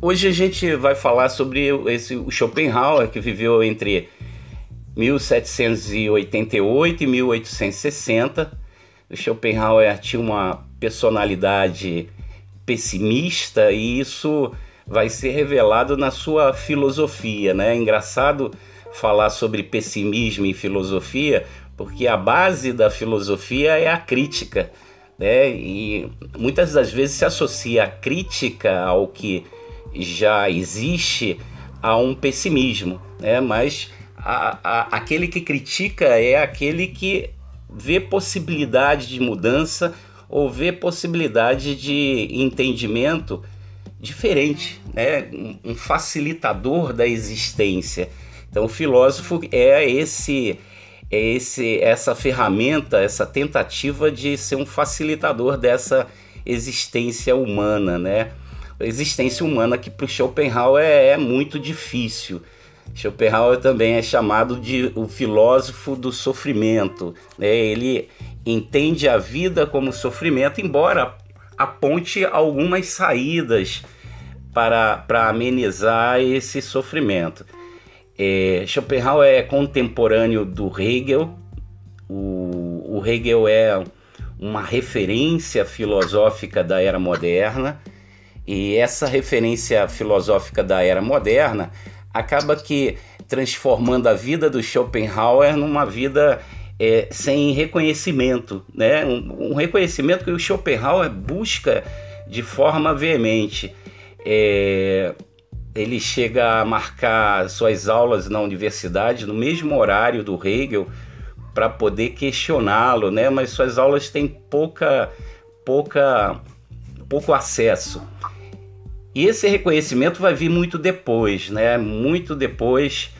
hoje a gente vai falar sobre esse, o Schopenhauer, que viveu entre 1788 e 1860. O Schopenhauer tinha uma personalidade pessimista e isso vai ser revelado na sua filosofia, né? É engraçado falar sobre pessimismo e filosofia, porque a base da filosofia é a crítica, né? E muitas das vezes se associa a crítica ao que já existe a um pessimismo, né? Mas a, a, aquele que critica é aquele que vê possibilidade de mudança ou vê possibilidade de entendimento diferente, né? um facilitador da existência. Então, o filósofo é esse, é esse, essa ferramenta, essa tentativa de ser um facilitador dessa existência humana, né? Existência humana que para Schopenhauer é, é muito difícil. Schopenhauer também é chamado de o filósofo do sofrimento. Né? Ele entende a vida como sofrimento, embora aponte algumas saídas para, para amenizar esse sofrimento. É, Schopenhauer é contemporâneo do Hegel. O, o Hegel é uma referência filosófica da era moderna, e essa referência filosófica da era moderna acaba que transformando a vida do Schopenhauer numa vida é, sem reconhecimento, né? Um, um, reconhecimento que o Schopenhauer busca de forma veemente. É, ele chega a marcar suas aulas na universidade no mesmo horário do Hegel para poder questioná-lo, né? Mas suas aulas têm pouca, pouca, pouco acesso. E esse reconhecimento vai vir muito depois, né? Muito depois,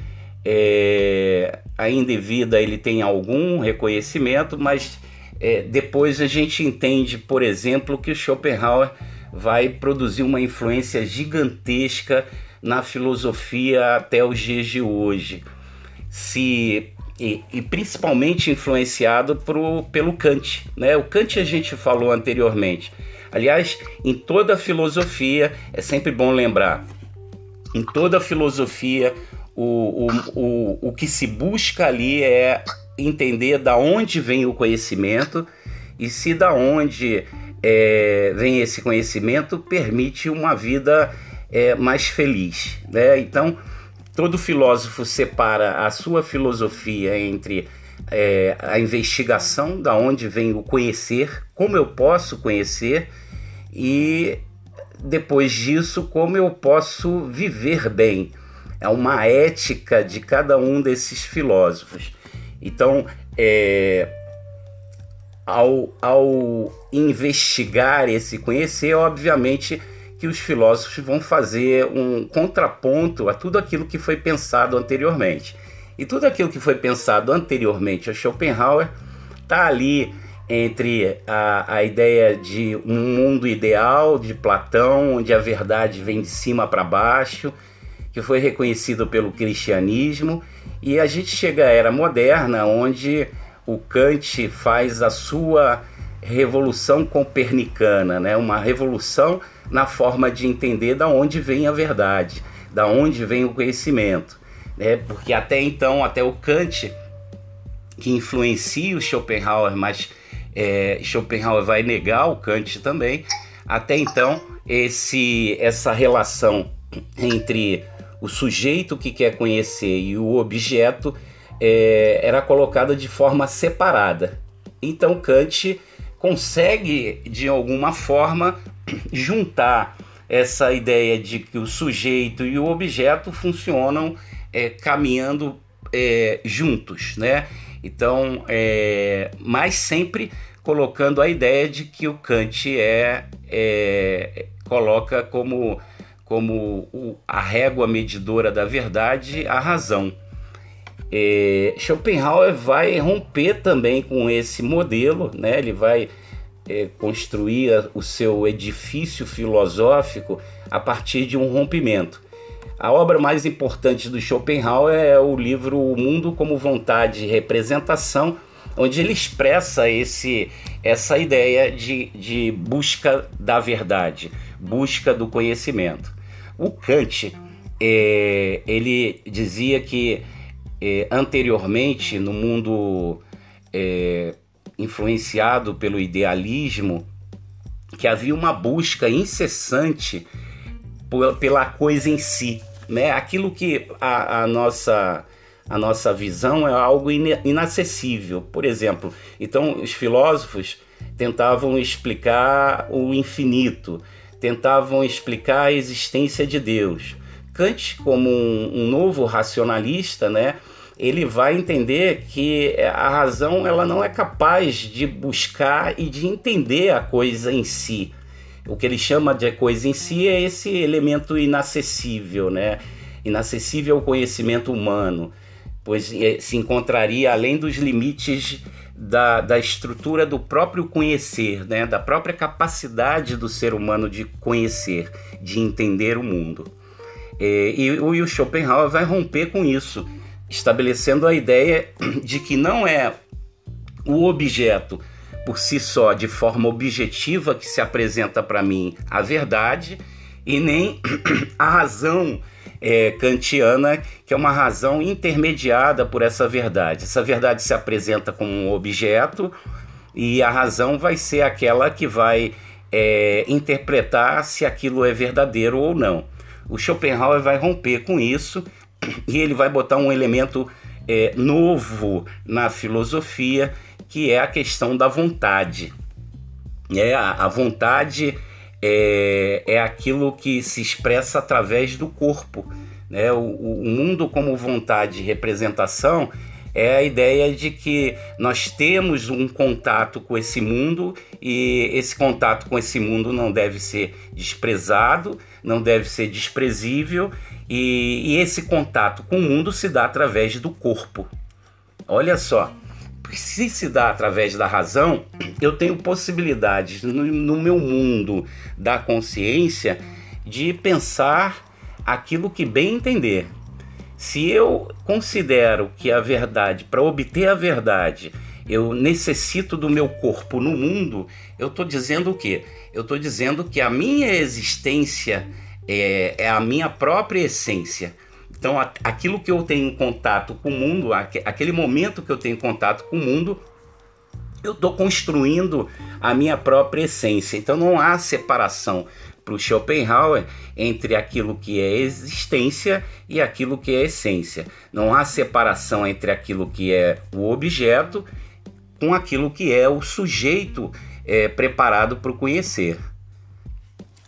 é, ainda em vida ele tem algum reconhecimento, mas é, depois a gente entende, por exemplo, que o Schopenhauer vai produzir uma influência gigantesca na filosofia até os dias de hoje. Se e, e, principalmente influenciado pro, pelo Kant. Né? O Kant a gente falou anteriormente. Aliás, em toda filosofia, é sempre bom lembrar, em toda filosofia, o, o, o, o que se busca ali é entender da onde vem o conhecimento e se da onde é, vem esse conhecimento permite uma vida é, mais feliz. Né? Então, todo filósofo separa a sua filosofia entre é, a investigação, da onde vem o conhecer, como eu posso conhecer, e depois disso, como eu posso viver bem. É uma ética de cada um desses filósofos. Então, é, ao, ao investigar esse conhecer, obviamente que os filósofos vão fazer um contraponto a tudo aquilo que foi pensado anteriormente. E tudo aquilo que foi pensado anteriormente a Schopenhauer está ali entre a, a ideia de um mundo ideal de Platão, onde a verdade vem de cima para baixo, que foi reconhecido pelo cristianismo, e a gente chega à era moderna, onde o Kant faz a sua revolução copernicana, né? uma revolução na forma de entender da onde vem a verdade, da onde vem o conhecimento né? porque até então, até o Kant, que influencia o Schopenhauer, mas é, Schopenhauer vai negar o Kant também, até então esse, essa relação entre o sujeito que quer conhecer e o objeto é, era colocada de forma separada. Então Kant consegue, de alguma forma, juntar essa ideia de que o sujeito e o objeto funcionam é, caminhando é, juntos, né? Então, é, mas sempre colocando a ideia de que o Kant é, é coloca como, como o, a régua medidora da verdade a razão. É, Schopenhauer vai romper também com esse modelo, né? ele vai é, construir o seu edifício filosófico a partir de um rompimento. A obra mais importante do Schopenhauer é o livro O Mundo como Vontade e Representação, onde ele expressa esse, essa ideia de, de busca da verdade, busca do conhecimento. O Kant, é, ele dizia que é, anteriormente, no mundo é, influenciado pelo idealismo, que havia uma busca incessante pela coisa em si, né? Aquilo que a, a nossa a nossa visão é algo inacessível. Por exemplo, então os filósofos tentavam explicar o infinito, tentavam explicar a existência de Deus. Kant, como um, um novo racionalista, né, ele vai entender que a razão ela não é capaz de buscar e de entender a coisa em si. O que ele chama de coisa em si é esse elemento inacessível, né? Inacessível ao conhecimento humano, pois é, se encontraria além dos limites da, da estrutura do próprio conhecer, né? da própria capacidade do ser humano de conhecer, de entender o mundo. É, e, e o Schopenhauer vai romper com isso estabelecendo a ideia de que não é o objeto por si só, de forma objetiva, que se apresenta para mim a verdade, e nem a razão é, kantiana, que é uma razão intermediada por essa verdade. Essa verdade se apresenta como um objeto e a razão vai ser aquela que vai é, interpretar se aquilo é verdadeiro ou não. O Schopenhauer vai romper com isso e ele vai botar um elemento é, novo na filosofia, que é a questão da vontade. É, a, vontade é, é aquilo que se expressa através do corpo. Né? O, o mundo como vontade e representação é a ideia de que nós temos um contato com esse mundo e esse contato com esse mundo não deve ser desprezado, não deve ser desprezível e, e esse contato com o mundo se dá através do corpo. Olha só, se se dá através da razão, eu tenho possibilidades no, no, meu mundo da consciência de pensar aquilo que bem entender. Se eu considero que a verdade, para obter a verdade, eu necessito do meu corpo no mundo, eu estou dizendo o quê? Eu estou dizendo que a minha existência é, é a minha própria essência. Então, aquilo que eu tenho contato com o mundo, aquele momento que eu tenho contato com o mundo, eu estou construindo a minha própria essência. Então, não há separação para o Schopenhauer entre aquilo que é existência e aquilo que é essência. Não há separação entre aquilo que é o objeto com aquilo que é o sujeito é, preparado para o conhecer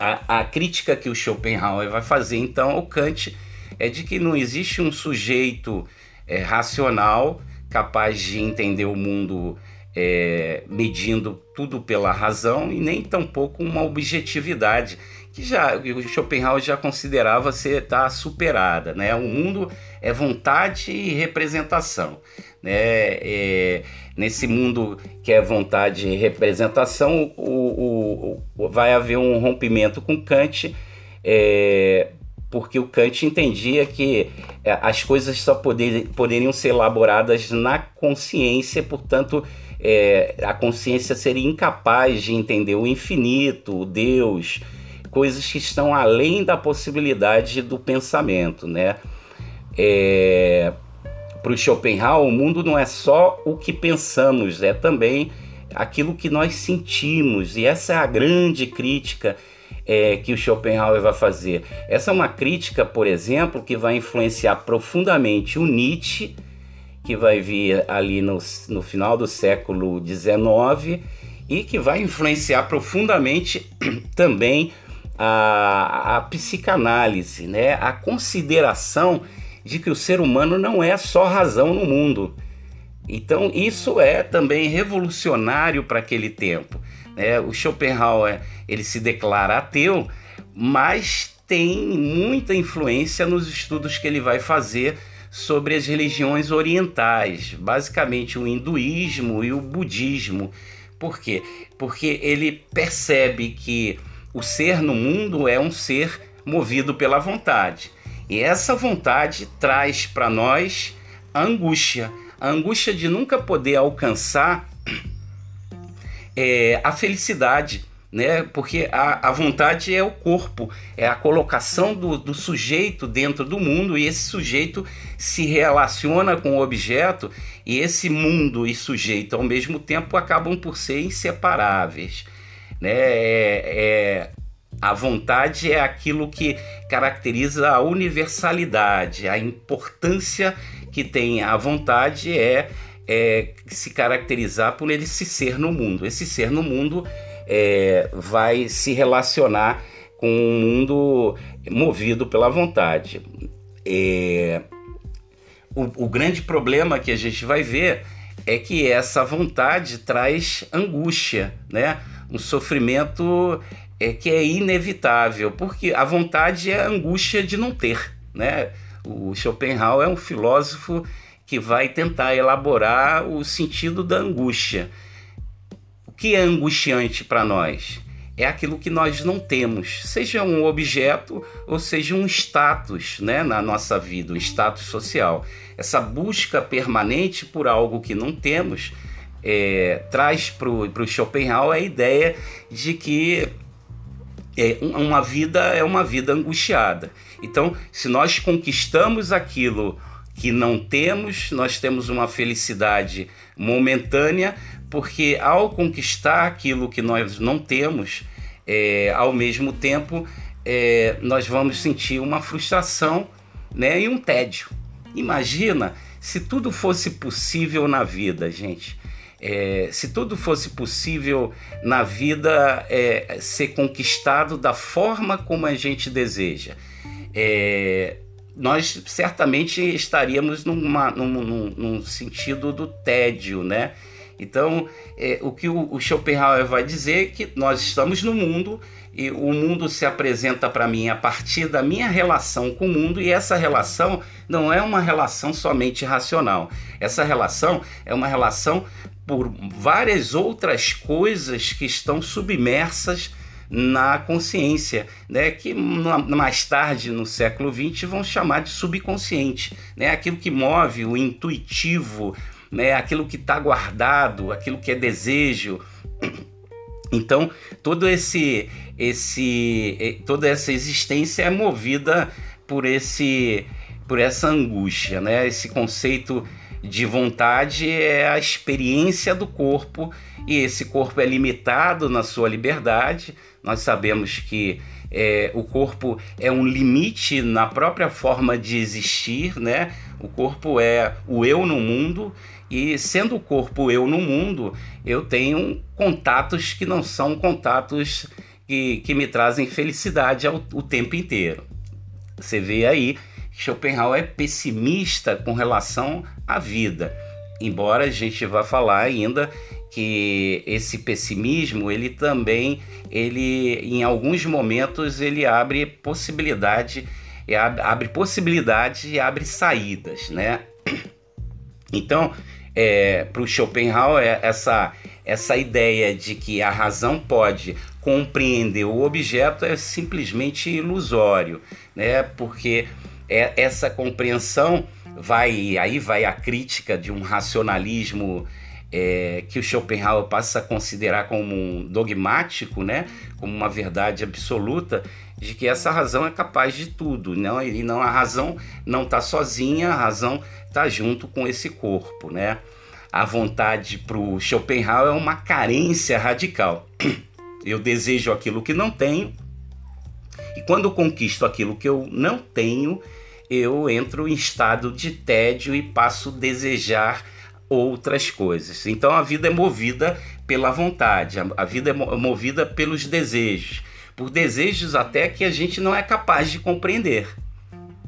a, a crítica que o Schopenhauer vai fazer então ao Kant é de que não existe um sujeito é, racional capaz de entender o mundo é, medindo tudo pela razão e nem tampouco uma objetividade que já o Schopenhauer já considerava ser tá superada, né? O mundo é vontade e representação, né? É, nesse mundo que é vontade e representação, o, o, o vai haver um rompimento com Kant, é, porque o Kant entendia que é, as coisas só poder, poderiam ser elaboradas na consciência, portanto, é, a consciência seria incapaz de entender o infinito, o Deus, coisas que estão além da possibilidade do pensamento, né? É, para o Schopenhauer, o mundo não é só o que pensamos, é também aquilo que nós sentimos. E essa é a grande crítica é, que o Schopenhauer vai fazer. Essa é uma crítica, por exemplo, que vai influenciar profundamente o Nietzsche, que vai vir ali no, no final do século XIX e que vai influenciar profundamente também a, a psicanálise, né? a consideração de que o ser humano não é só razão no mundo. Então, isso é também revolucionário para aquele tempo. Né? O Schopenhauer ele se declara ateu, mas tem muita influência nos estudos que ele vai fazer sobre as religiões orientais, basicamente o hinduísmo e o budismo. Por quê? Porque ele percebe que o ser no mundo é um ser movido pela vontade. E essa vontade traz para nós a angústia, a angústia de nunca poder alcançar é, a felicidade, né? Porque a, a vontade é o corpo, é a colocação do, do sujeito dentro do mundo e esse sujeito se relaciona com o objeto e esse mundo e sujeito ao mesmo tempo acabam por ser inseparáveis, né? É, é, a vontade é aquilo que caracteriza a universalidade, a importância que tem a vontade é, é se caracterizar por ele se ser no mundo. Esse ser no mundo é, vai se relacionar com um mundo movido pela vontade. É, o, o grande problema que a gente vai ver é que essa vontade traz angústia, né? um sofrimento é, que é inevitável, porque a vontade é a angústia de não ter. Né? O Schopenhauer é um filósofo que vai tentar elaborar o sentido da angústia que é angustiante para nós? É aquilo que nós não temos, seja um objeto ou seja um status né, na nossa vida, um status social. Essa busca permanente por algo que não temos é, traz para o Schopenhauer a ideia de que é, uma vida é uma vida angustiada. Então, se nós conquistamos aquilo que não temos, nós temos uma felicidade momentânea, porque ao conquistar aquilo que nós não temos, é, ao mesmo tempo é, nós vamos sentir uma frustração né, e um tédio. Imagina se tudo fosse possível na vida, gente. É, se tudo fosse possível na vida é, ser conquistado da forma como a gente deseja, é, nós certamente estaríamos numa, num, num, num sentido do tédio, né? Então, é, o que o, o Schopenhauer vai dizer é que nós estamos no mundo e o mundo se apresenta para mim a partir da minha relação com o mundo e essa relação não é uma relação somente racional. Essa relação é uma relação por várias outras coisas que estão submersas na consciência, né, que mais tarde no século XX vão chamar de subconsciente, né, aquilo que move o intuitivo, né, aquilo que está guardado, aquilo que é desejo. Então, todo esse, esse, toda essa existência é movida por esse, por essa angústia, né? Esse conceito de vontade é a experiência do corpo e esse corpo é limitado na sua liberdade. Nós sabemos que é, o corpo é um limite na própria forma de existir, né? O corpo é o eu no mundo e sendo o corpo eu no mundo, eu tenho contatos que não são contatos que, que me trazem felicidade ao, o tempo inteiro. Você vê aí, Schopenhauer é pessimista com relação à vida. Embora a gente vá falar ainda que esse pessimismo, ele também, ele em alguns momentos ele abre possibilidade, abre possibilidade e abre saídas, né? Então, é, para o Schopenhauer essa, essa ideia de que a razão pode compreender o objeto é simplesmente ilusório, né? porque é, essa compreensão vai aí vai a crítica de um racionalismo é, que o Schopenhauer passa a considerar como um dogmático, né? como uma verdade absoluta, de que essa razão é capaz de tudo, não? e não a razão não está sozinha, a razão está junto com esse corpo. Né? A vontade para o Schopenhauer é uma carência radical. Eu desejo aquilo que não tenho, e quando conquisto aquilo que eu não tenho, eu entro em estado de tédio e passo a desejar outras coisas. Então a vida é movida pela vontade, a vida é movida pelos desejos, por desejos até que a gente não é capaz de compreender.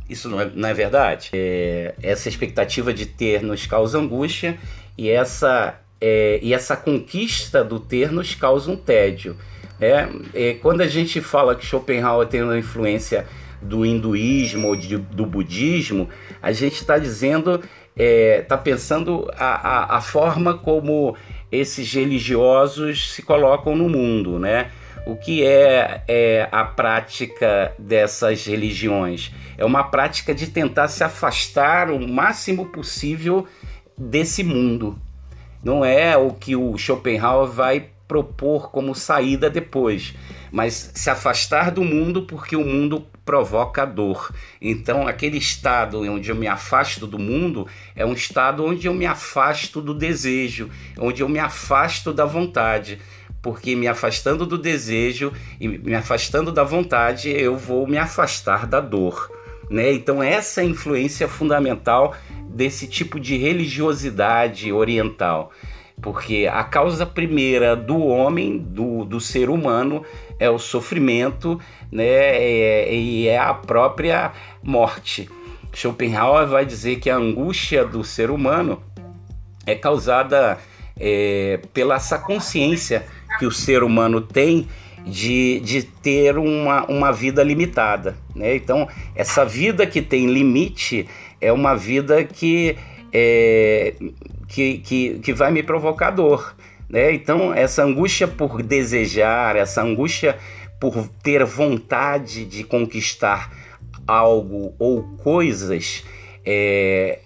Isso não é, não é verdade? É, essa expectativa de ter nos causa angústia e essa, é, e essa conquista do ter nos causa um tédio. É, é, quando a gente fala que Schopenhauer tem uma influência do hinduísmo ou de, do budismo, a gente está dizendo está é, tá pensando a, a, a, forma como esses religiosos se colocam no mundo, né? O que é, é a prática dessas religiões? É uma prática de tentar se afastar o máximo possível desse mundo. Não é o que o Schopenhauer vai propor como saída depois, mas se afastar do mundo porque o mundo provoca dor. Então, aquele estado onde eu me afasto do mundo é um estado onde eu me afasto do desejo, onde eu me afasto da vontade. Porque me afastando do desejo e me afastando da vontade, eu vou me afastar da dor. Né? Então, essa é a influência fundamental desse tipo de religiosidade oriental porque a causa primeira do homem, do, do ser humano, é o sofrimento né, é, e é a própria morte. Schopenhauer vai dizer que a angústia do ser humano é causada é, pela essa consciência que o ser humano tem de, de ter uma, uma vida limitada. Né? Então, essa vida que tem limite é uma vida que é, que, que, que vai me provocar dor. Né? Então, essa angústia por desejar, essa angústia por ter vontade de conquistar algo ou coisas, é,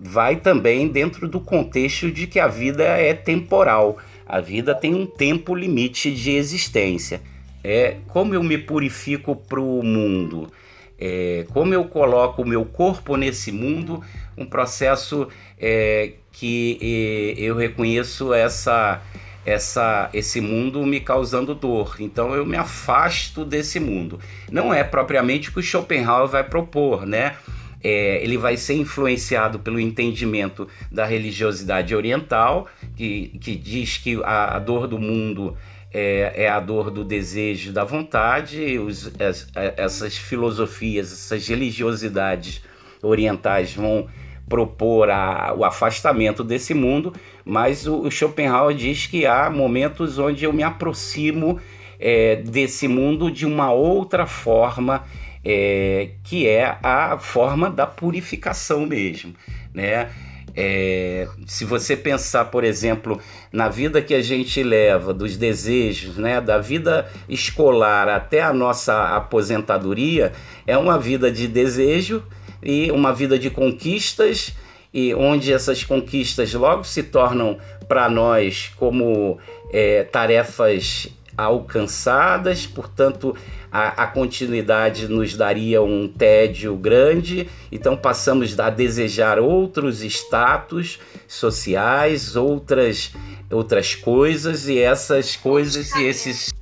vai também dentro do contexto de que a vida é temporal. A vida tem um tempo limite de existência. É, como eu me purifico para o mundo? É, como eu coloco o meu corpo nesse mundo, um processo é, que eu reconheço essa, essa, esse mundo me causando dor. Então eu me afasto desse mundo. Não é propriamente o que o Schopenhauer vai propor, né? É, ele vai ser influenciado pelo entendimento da religiosidade oriental, que, que diz que a, a dor do mundo é, é a dor do desejo, da vontade. Os, as, essas filosofias, essas religiosidades orientais vão propor a, o afastamento desse mundo, mas o, o, Schopenhauer diz que há momentos onde eu me aproximo é, desse mundo de uma outra forma, é, que é a forma da purificação mesmo, né? É, se você pensar, por exemplo, na vida que a gente leva, dos desejos, né, da vida escolar até a nossa aposentadoria, é uma vida de desejo e uma vida de conquistas, e onde essas conquistas logo se tornam para nós como é, tarefas alcançadas, portanto, a, a, continuidade nos daria um tédio grande, então passamos a desejar outros status sociais, outras, outras coisas, e essas coisas e esses.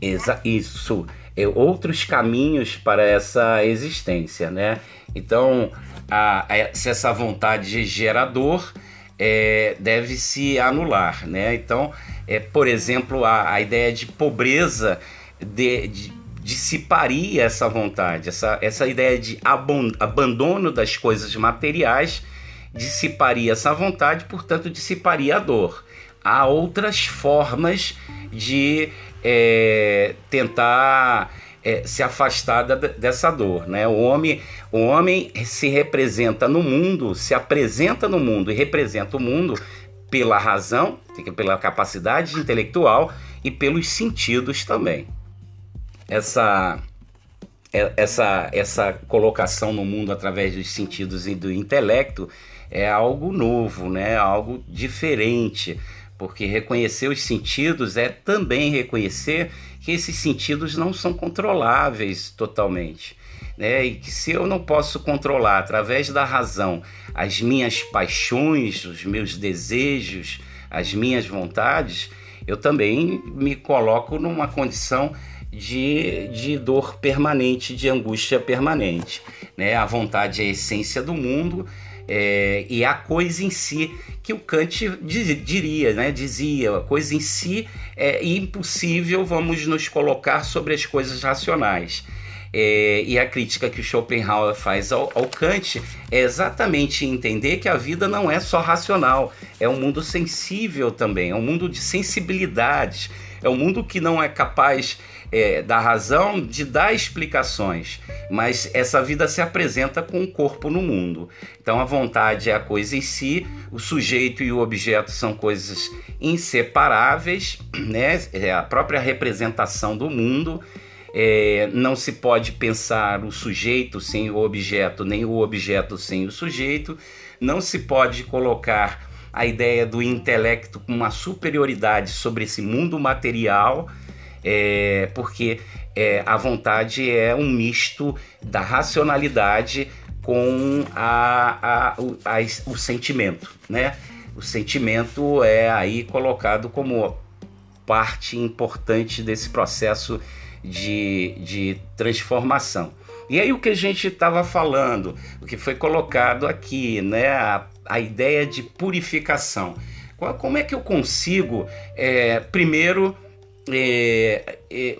Exa, isso, outros caminhos para essa existência, né? Então, a, a, se essa vontade gerador é, deve se anular, né? Então, é, por exemplo, a, a ideia de pobreza de, de, dissiparia essa vontade, essa, essa ideia de abandono das coisas materiais dissiparia essa vontade, portanto, dissiparia a dor. Há outras formas de é, tentar é, se afastar da, dessa dor, né? O homem, o homem se representa no mundo, se apresenta no mundo e representa o mundo pela razão, pela capacidade intelectual e pelos sentidos também. Essa é, essa essa colocação no mundo através dos sentidos e do intelecto é algo novo, né? Algo diferente, porque reconhecer os sentidos é também reconhecer que esses sentidos não são controláveis totalmente. Né? E que se eu não posso controlar através da razão as minhas paixões, os meus desejos, as minhas vontades, eu também me coloco numa condição de, de dor permanente, de angústia permanente. Né? A vontade é a essência do mundo é, e a coisa em si que o Kant diria, né? dizia, a coisa em si é impossível, vamos nos colocar sobre as coisas racionais. É, e a crítica que o Schopenhauer faz ao, ao, Kant é exatamente entender que a vida não é só racional, é um mundo sensível também, é um mundo de sensibilidades, é um mundo que não é capaz é, da razão de dar explicações, mas essa vida se apresenta com o corpo no mundo. Então a vontade é a coisa em si, o sujeito e o objeto são coisas inseparáveis, né? É a própria representação do mundo. É, não se pode pensar o sujeito sem o objeto, nem o objeto sem o sujeito. Não se pode colocar a ideia do intelecto com uma superioridade sobre esse mundo material, é, porque é, a vontade é um misto da racionalidade com a, a, o, a, o sentimento, né? O sentimento é aí colocado como parte importante desse processo de, de transformação. E aí o que a gente estava falando, o que foi colocado aqui, né? A, a ideia de purificação. Como é que eu consigo, é, primeiro, é, é,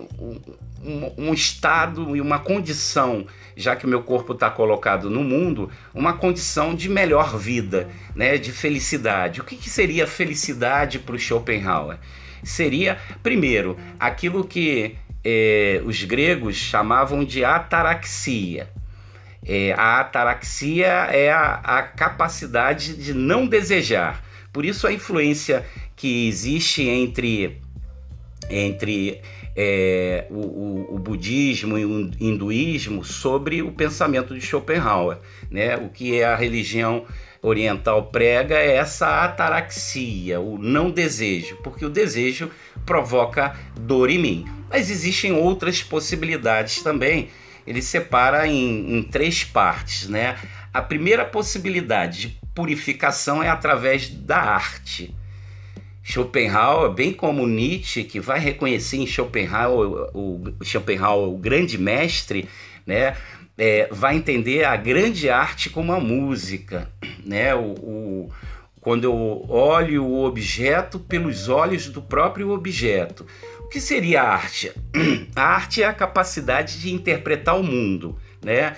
um, um, estado e uma condição, já que o meu corpo está colocado no mundo, uma condição de melhor vida, né, de felicidade. O que, que seria felicidade para o Schopenhauer? Seria, primeiro, aquilo que é, os gregos chamavam de ataraxia. É, a ataraxia é a, a capacidade de não desejar. Por isso a influência que existe entre, entre é, o, o, o, budismo e o hinduísmo sobre o pensamento de Schopenhauer. Né? O que a religião oriental prega é essa ataraxia, o não desejo, porque o desejo provoca dor em mim. Mas existem outras possibilidades também. Ele separa em, em três partes, né? A primeira possibilidade de purificação é através da arte. Schopenhauer, bem como Nietzsche, que vai reconhecer em Schopenhauer o, Schopenhauer, o grande mestre, né? É, vai entender a grande arte como a música, né? O, o, quando eu olho o objeto pelos olhos do próprio objeto. O que seria a arte? A arte é a capacidade de interpretar o mundo, né?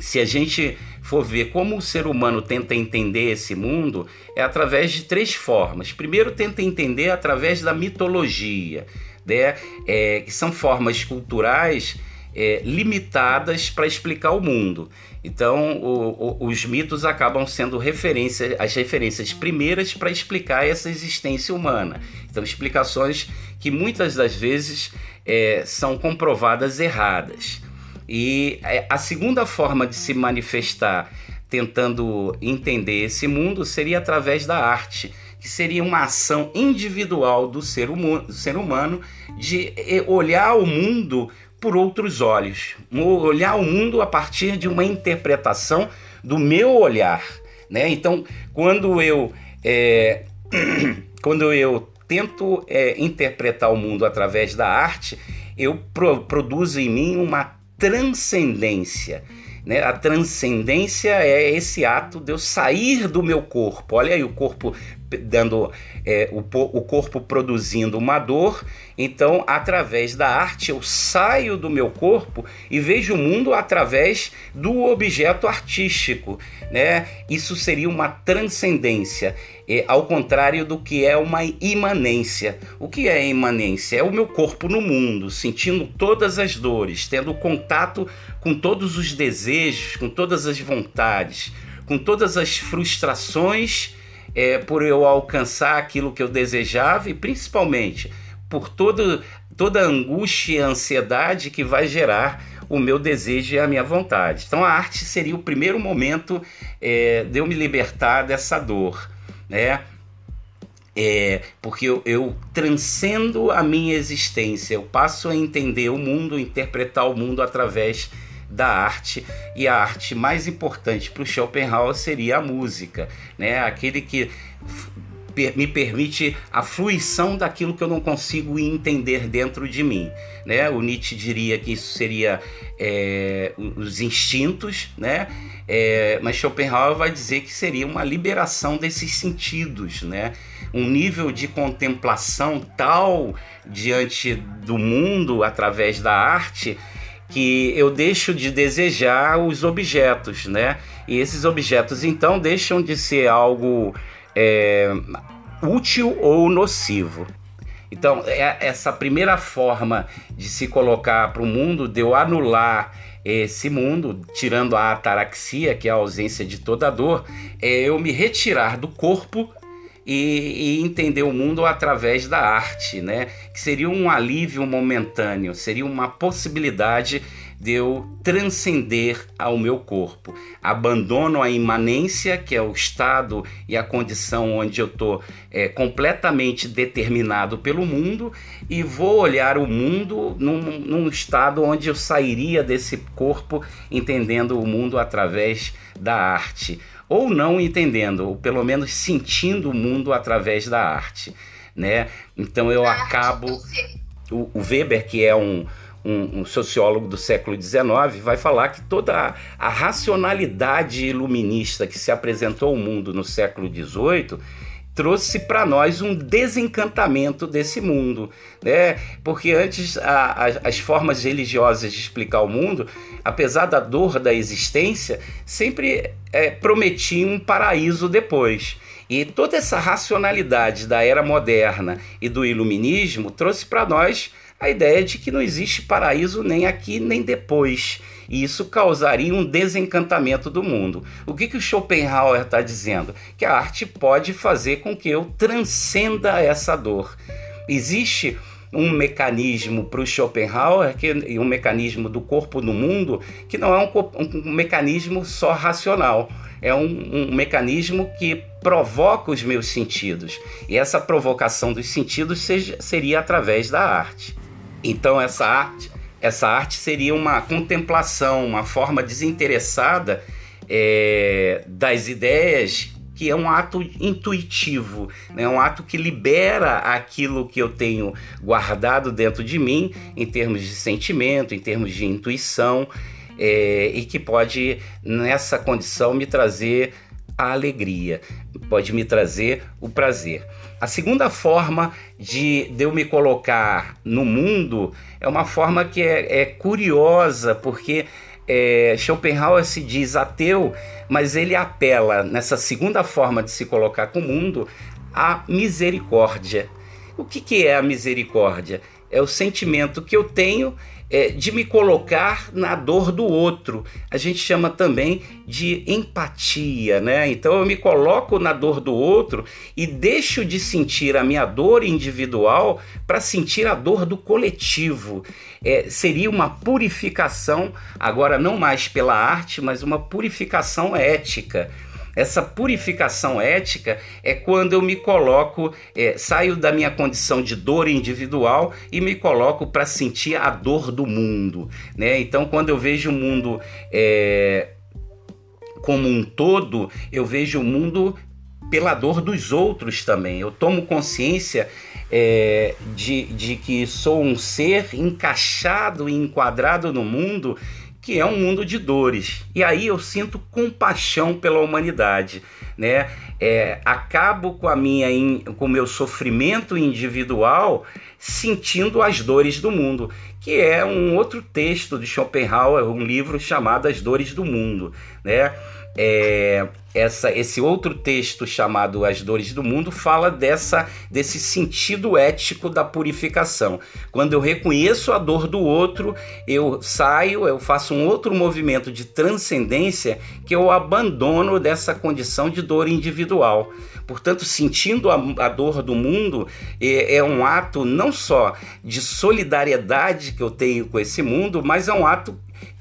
Se a gente for ver como o ser humano tenta entender esse mundo, é através de três formas. Primeiro, tenta entender através da mitologia, né? É, que são formas culturais é, limitadas para explicar o mundo. Então, o, o, os mitos acabam sendo referência, as referências primeiras para explicar essa existência humana. Então, explicações que muitas das vezes é, são comprovadas erradas. E é, a segunda forma de se manifestar tentando entender esse mundo seria através da arte, que seria uma ação individual do ser, do ser humano de é, olhar o mundo por outros olhos, olhar o mundo a partir de uma interpretação do meu olhar, né? Então, quando eu é, quando eu tento é, interpretar o mundo através da arte, eu pro, produzo em mim uma transcendência. Né? A transcendência é esse ato de eu sair do meu corpo. Olha aí o corpo dando é, o, o corpo produzindo uma dor. Então, através da arte, eu saio do meu corpo e vejo o mundo através do objeto artístico. Né? Isso seria uma transcendência, é, ao contrário do que é uma imanência. O que é imanência? É o meu corpo no mundo, sentindo todas as dores, tendo contato com todos os desejos, com todas as vontades, com todas as frustrações é, por eu alcançar aquilo que eu desejava e principalmente por todo, toda a angústia e ansiedade que vai gerar o meu desejo e a minha vontade. Então a arte seria o primeiro momento é, de eu me libertar dessa dor, né? É, porque eu, eu, transcendo a minha existência, eu passo a entender o mundo, interpretar o mundo através da arte e a arte mais importante para o Schopenhauer seria a música, né? Aquele que me permite a fruição daquilo que eu não consigo entender dentro de mim. Né? O Nietzsche diria que isso seria é, os instintos, né? É, mas Schopenhauer vai dizer que seria uma liberação desses sentidos, né? um nível de contemplação tal diante do mundo através da arte que eu deixo de desejar os objetos, né? E esses objetos então deixam de ser algo é, útil ou nocivo. Então, é essa primeira forma de se colocar para o mundo, de eu anular esse mundo, tirando a ataraxia, que é a ausência de toda dor, é eu me retirar do corpo e, e, entender o mundo através da arte, né? Que seria um alívio momentâneo, seria uma possibilidade de eu transcender ao meu corpo. Abandono a imanência, que é o estado e a condição onde eu estou é, completamente determinado pelo mundo, e vou olhar o mundo num, num estado onde eu sairia desse corpo entendendo o mundo através da arte ou não entendendo, ou pelo menos sentindo o mundo através da arte, né? Então eu acabo o, o Weber, que é um, um, um, sociólogo do século XIX, vai falar que toda a, a, racionalidade iluminista que se apresentou ao mundo no século XVIII trouxe para nós um desencantamento desse mundo, né? Porque antes a, a, as formas religiosas de explicar o mundo, apesar da dor da existência, sempre é, prometiam um paraíso depois. E toda essa racionalidade da era moderna e do iluminismo trouxe para nós a ideia de que não existe paraíso nem aqui nem depois. E isso causaria um desencantamento do mundo. O que, que o Schopenhauer está dizendo? Que a arte pode fazer com que eu transcenda essa dor. Existe um mecanismo para o Schopenhauer, que, um mecanismo do corpo no mundo, que não é um, um mecanismo só racional. É um, um mecanismo que provoca os meus sentidos. E essa provocação dos sentidos seja, seria através da arte. Então essa arte, essa arte seria uma contemplação, uma forma desinteressada é, das ideias que é um ato intuitivo, né? um ato que libera aquilo que eu tenho guardado dentro de mim, em termos de sentimento, em termos de intuição, é, e que pode, nessa condição, me trazer a alegria, pode me trazer o prazer. A segunda forma de, de eu me colocar no mundo é uma forma que é, é curiosa, porque é, Schopenhauer se diz ateu, mas ele apela nessa segunda forma de se colocar com o mundo à misericórdia. O que, que é a misericórdia? É o sentimento que eu tenho é, de me colocar na dor do outro. A gente chama também de empatia, né? Então eu me coloco na dor do outro e deixo de sentir a minha dor individual para sentir a dor do coletivo. É, seria uma purificação, agora não mais pela arte, mas uma purificação ética. Essa purificação ética é quando eu me coloco, é, saio da minha condição de dor individual e me coloco para sentir a dor do mundo. Né? Então, quando eu vejo o mundo é, como um todo, eu vejo o mundo pela dor dos outros também. Eu tomo consciência é, de, de que sou um ser encaixado e enquadrado no mundo que é um mundo de dores. E aí eu sinto compaixão pela humanidade, né? É, acabo com a minha com o meu sofrimento individual sentindo as dores do mundo, que é um outro texto de Schopenhauer, um livro chamado As Dores do Mundo, né? É, essa, esse outro texto chamado As Dores do Mundo fala dessa desse sentido ético da purificação. Quando eu reconheço a dor do outro, eu saio, eu faço um outro movimento de transcendência que eu abandono dessa condição de dor individual. Portanto, sentindo a, a dor do mundo é, é um ato não só de solidariedade que eu tenho com esse mundo, mas é um ato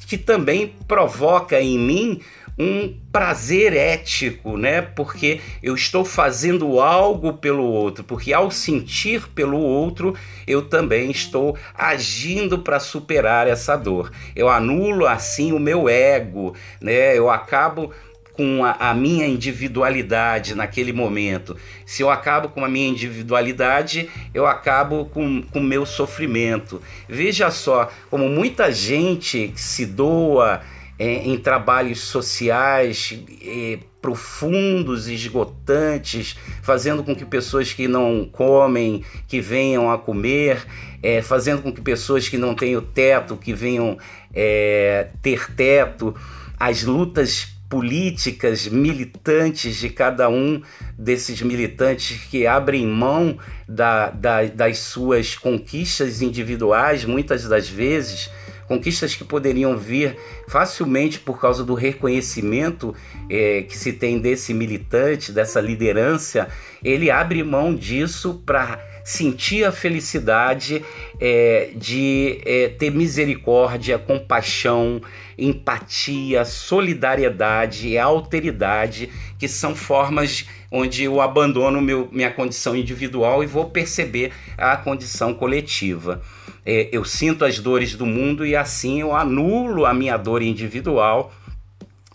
que também provoca em mim um prazer ético, né? Porque eu estou fazendo algo pelo outro, porque ao sentir pelo outro, eu também estou agindo para superar essa dor. Eu anulo assim o meu ego, né? Eu acabo com a, a, minha individualidade naquele momento. Se eu acabo com a minha individualidade, eu acabo com o meu sofrimento. Veja só como muita gente se doa é, em trabalhos sociais é, profundos, esgotantes, fazendo com que pessoas que não comem, que venham a comer, é, fazendo com que pessoas que não têm o teto, que venham é, ter teto, as lutas políticas militantes de cada um desses militantes que abrem mão da, da, das suas conquistas individuais, muitas das vezes, conquistas que poderiam vir facilmente por causa do reconhecimento é, que se tem desse militante, dessa liderança, ele abre mão disso para sentir a felicidade é, de é, ter misericórdia, compaixão, empatia, solidariedade e alteridade, que são formas onde eu abandono meu, minha condição individual e vou perceber a condição coletiva. É, eu sinto as dores do mundo e assim eu anulo a minha dor individual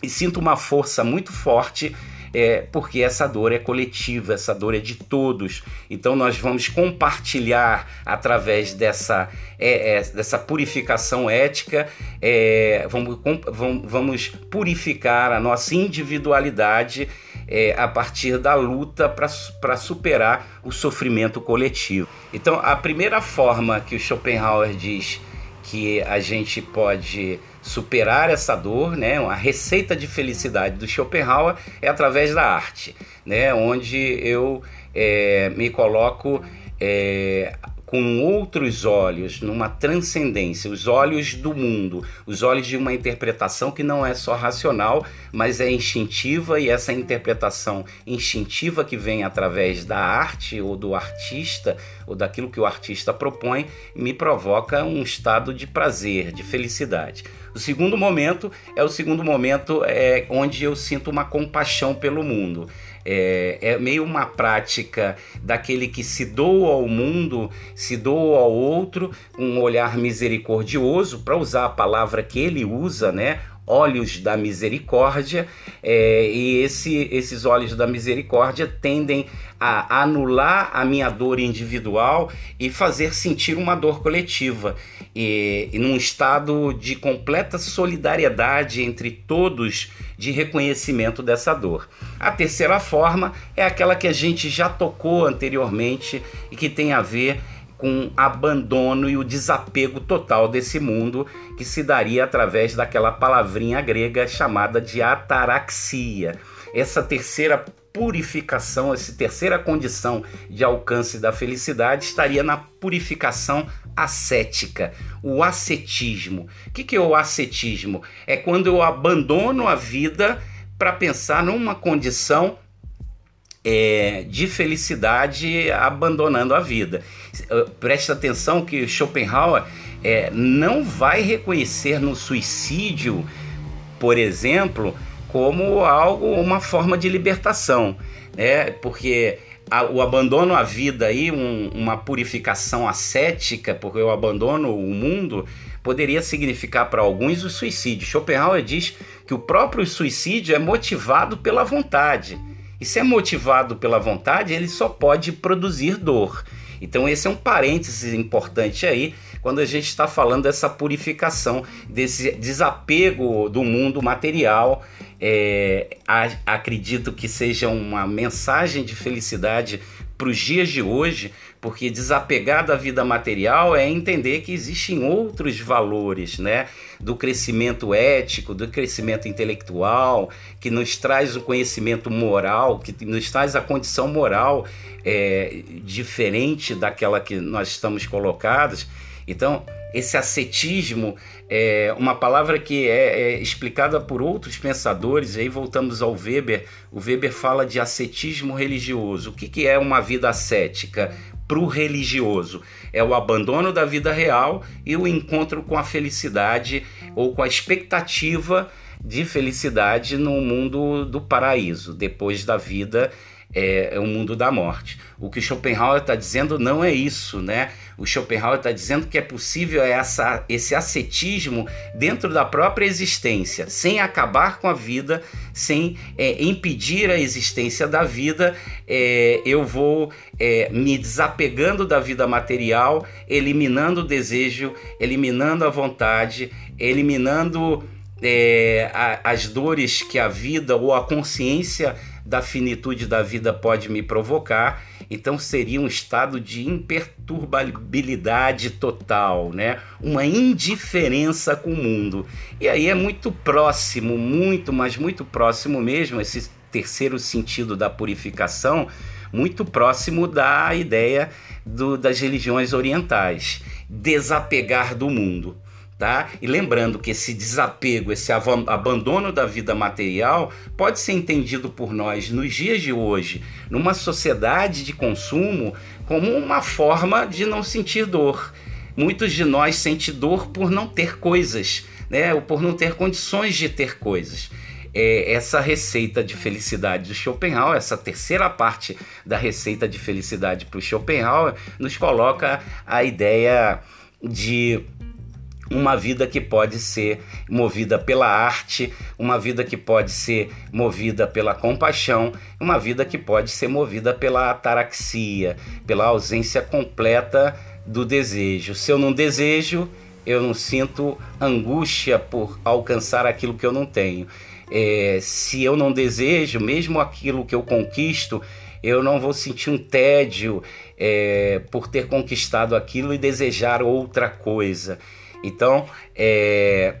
e sinto uma força muito forte é, porque essa dor é coletiva, essa dor é de todos. Então nós vamos compartilhar através dessa, é, é, dessa purificação ética, é, vamos, vamos purificar a nossa individualidade é, a partir da luta para superar o sofrimento coletivo. Então, a primeira forma que o Schopenhauer diz que a gente pode superar essa dor, né? Uma receita de felicidade do Schopenhauer é através da arte, né? Onde eu é, me coloco é, com outros olhos, numa transcendência, os olhos do mundo, os olhos de uma interpretação que não é só racional, mas é instintiva e essa interpretação instintiva que vem através da arte ou do artista ou daquilo que o artista propõe me provoca um estado de prazer, de felicidade. O segundo momento é o segundo momento é, onde eu sinto uma compaixão pelo mundo. É, é, meio uma prática daquele que se doa ao mundo, se doa ao outro, um olhar misericordioso, para usar a palavra que ele usa, né? Olhos da misericórdia, é, e esse, esses olhos da misericórdia tendem a anular a minha dor individual e fazer sentir uma dor coletiva, e, e num estado de completa solidariedade entre todos de reconhecimento dessa dor. A terceira forma é aquela que a gente já tocou anteriormente e que tem a ver com abandono e o desapego total desse mundo que se daria através daquela palavrinha grega chamada de ataraxia. Essa terceira purificação, essa terceira condição de alcance da felicidade estaria na purificação ascética, o ascetismo. O que é o ascetismo? É quando eu abandono a vida para pensar numa condição é, de felicidade abandonando a vida. Preste atenção que Schopenhauer é, não vai reconhecer no suicídio, por exemplo, como algo, uma forma de libertação, né? Porque a, o abandono à vida aí, um, uma purificação ascética, porque eu abandono o mundo, poderia significar para alguns o suicídio. Schopenhauer diz que o próprio suicídio é motivado pela vontade. E se é motivado pela vontade, ele só pode produzir dor. Então, esse é um parêntese importante aí quando a gente está falando dessa purificação, desse desapego do mundo material. É, acredito que seja uma mensagem de felicidade para os dias de hoje, porque desapegar da vida material é entender que existem outros valores, né? Do crescimento ético, do crescimento intelectual, que nos traz o conhecimento moral, que nos traz a condição moral é, diferente daquela que nós estamos colocados. Então, esse ascetismo é uma palavra que é, é, explicada por outros pensadores, aí voltamos ao Weber. O Weber fala de ascetismo religioso. O que, que é uma vida ascética? Para o religioso, é o abandono da vida real e o encontro com a felicidade ou com a expectativa de felicidade no mundo do paraíso, depois da vida é, é o mundo da morte. O que Schopenhauer está dizendo não é isso, né? O Schopenhauer está dizendo que é possível essa, esse ascetismo dentro da própria existência, sem acabar com a vida, sem é, impedir a existência da vida. É, eu vou é, me desapegando da vida material, eliminando o desejo, eliminando a vontade, eliminando é, a, as dores que a vida ou a consciência da finitude da vida pode me provocar. Então seria um estado de imperturbabilidade total, né? Uma indiferença com o mundo. E aí é muito próximo, muito, mas muito próximo mesmo esse terceiro sentido da purificação, muito próximo da ideia do, das religiões orientais, desapegar do mundo. Tá? E lembrando que esse desapego, esse abandono da vida material pode ser entendido por nós nos dias de hoje, numa sociedade de consumo, como uma forma de não sentir dor. Muitos de nós sentem dor por não ter coisas, né? ou por não ter condições de ter coisas. É, essa receita de felicidade do Schopenhauer, essa terceira parte da receita de felicidade para o Schopenhauer, nos coloca a ideia de uma vida que pode ser movida pela arte, uma vida que pode ser movida pela compaixão, uma vida que pode ser movida pela ataraxia, pela ausência completa do desejo. Se eu não desejo, eu não sinto angústia por alcançar aquilo que eu não tenho. É, se eu não desejo, mesmo aquilo que eu conquisto, eu não vou sentir um tédio é, por ter conquistado aquilo e desejar outra coisa. Então, é,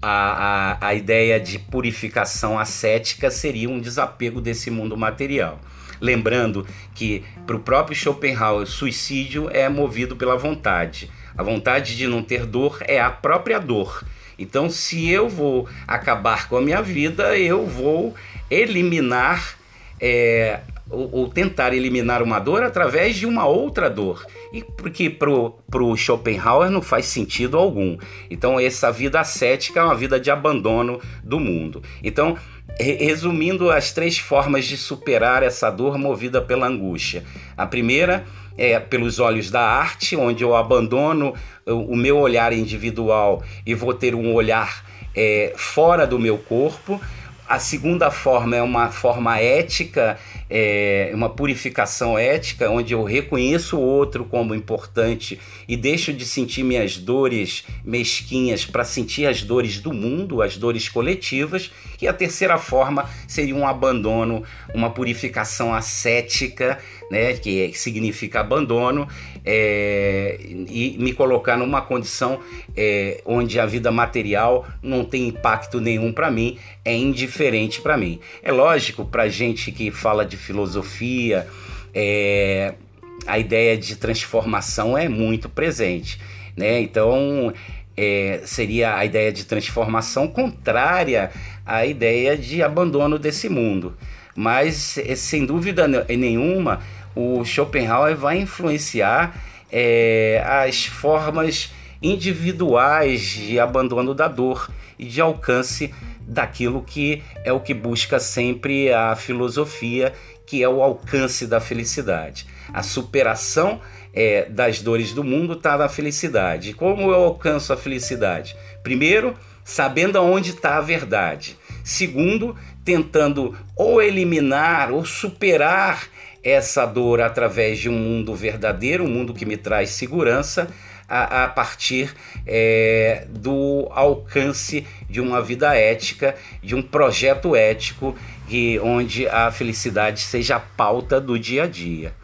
a, a, a ideia de purificação ascética seria um desapego desse mundo material. Lembrando que, para o próprio Schopenhauer, suicídio é movido pela vontade. A vontade de não ter dor é a própria dor. Então, se eu vou acabar com a minha vida, eu vou eliminar é, ou, ou, tentar eliminar uma dor através de uma outra dor. E porque pro, pro Schopenhauer não faz sentido algum. Então essa vida ascética é uma vida de abandono do mundo. Então, resumindo as três formas de superar essa dor movida pela angústia. A primeira é pelos olhos da arte, onde eu abandono o meu olhar individual e vou ter um olhar é, fora do meu corpo. A segunda forma é uma forma ética, é uma purificação ética, onde eu reconheço o outro como importante e deixo de sentir minhas dores mesquinhas para sentir as dores do mundo, as dores coletivas. E a terceira forma seria um abandono, uma purificação ascética, né, que significa abandono, é, e me colocar numa condição é, onde a vida material não tem impacto nenhum para mim, é indiferente para mim. É lógico, para gente que fala de filosofia, é, a ideia de transformação é muito presente. Né? Então, é, seria a ideia de transformação contrária à ideia de abandono desse mundo. Mas, é, sem dúvida nenhuma, o Schopenhauer vai influenciar é, as formas individuais de abandono da dor e de alcance daquilo que é o que busca sempre a filosofia, que é o alcance da felicidade. A superação é, das dores do mundo está na felicidade. Como eu alcanço a felicidade? Primeiro, sabendo aonde está a verdade. Segundo, tentando ou eliminar ou superar essa dor através de um mundo verdadeiro, um mundo que me traz segurança, a, a partir é, do alcance de uma vida ética, de um projeto ético, e onde a felicidade seja a pauta do dia a dia.